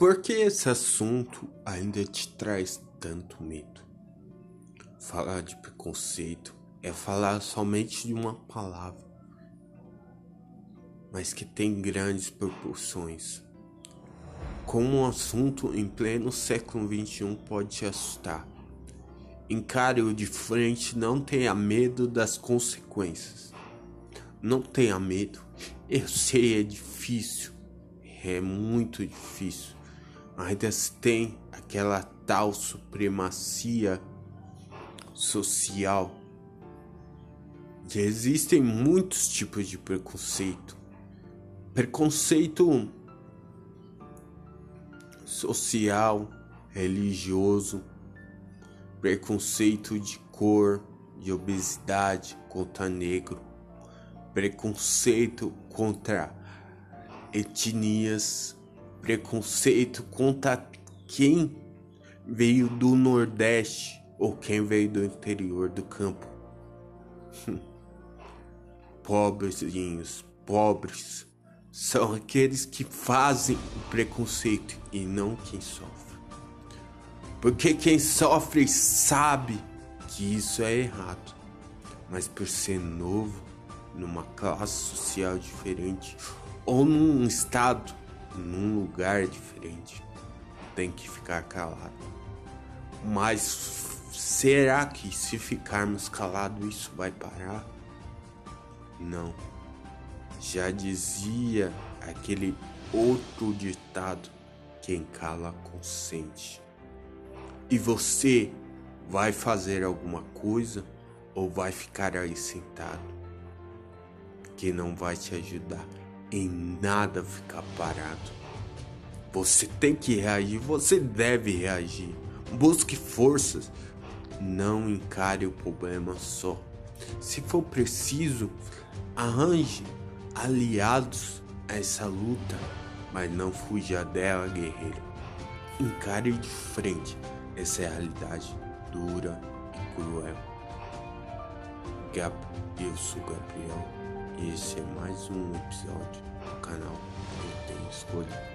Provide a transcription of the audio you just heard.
Por que esse assunto ainda te traz tanto medo? Falar de preconceito é falar somente de uma palavra, mas que tem grandes proporções. Como um assunto em pleno século XXI pode te assustar. Encare-o de frente, não tenha medo das consequências. Não tenha medo. Eu sei, é difícil. É muito difícil. Ainda tem aquela tal supremacia social. E existem muitos tipos de preconceito. Preconceito social, religioso, preconceito de cor, de obesidade contra negro, preconceito contra etnias, preconceito contra quem veio do Nordeste ou quem veio do interior do campo. Pobrezinhos, pobres, são aqueles que fazem o preconceito e não quem sofre. Porque quem sofre sabe que isso é errado, mas por ser novo, numa classe social diferente ou num estado, num lugar diferente, tem que ficar calado. Mas será que se ficarmos calados isso vai parar? Não. Já dizia aquele outro ditado: quem cala consente. E você vai fazer alguma coisa ou vai ficar aí sentado? Que não vai te ajudar em nada ficar parado. Você tem que reagir, você deve reagir. Busque forças, não encare o problema só. Se for preciso, arranje aliados a essa luta, mas não fuja dela, guerreiro. Encare de frente essa realidade dura e cruel. Gab, eu sou Gabriel e esse é mais um episódio do canal Eu Tenho Escolha.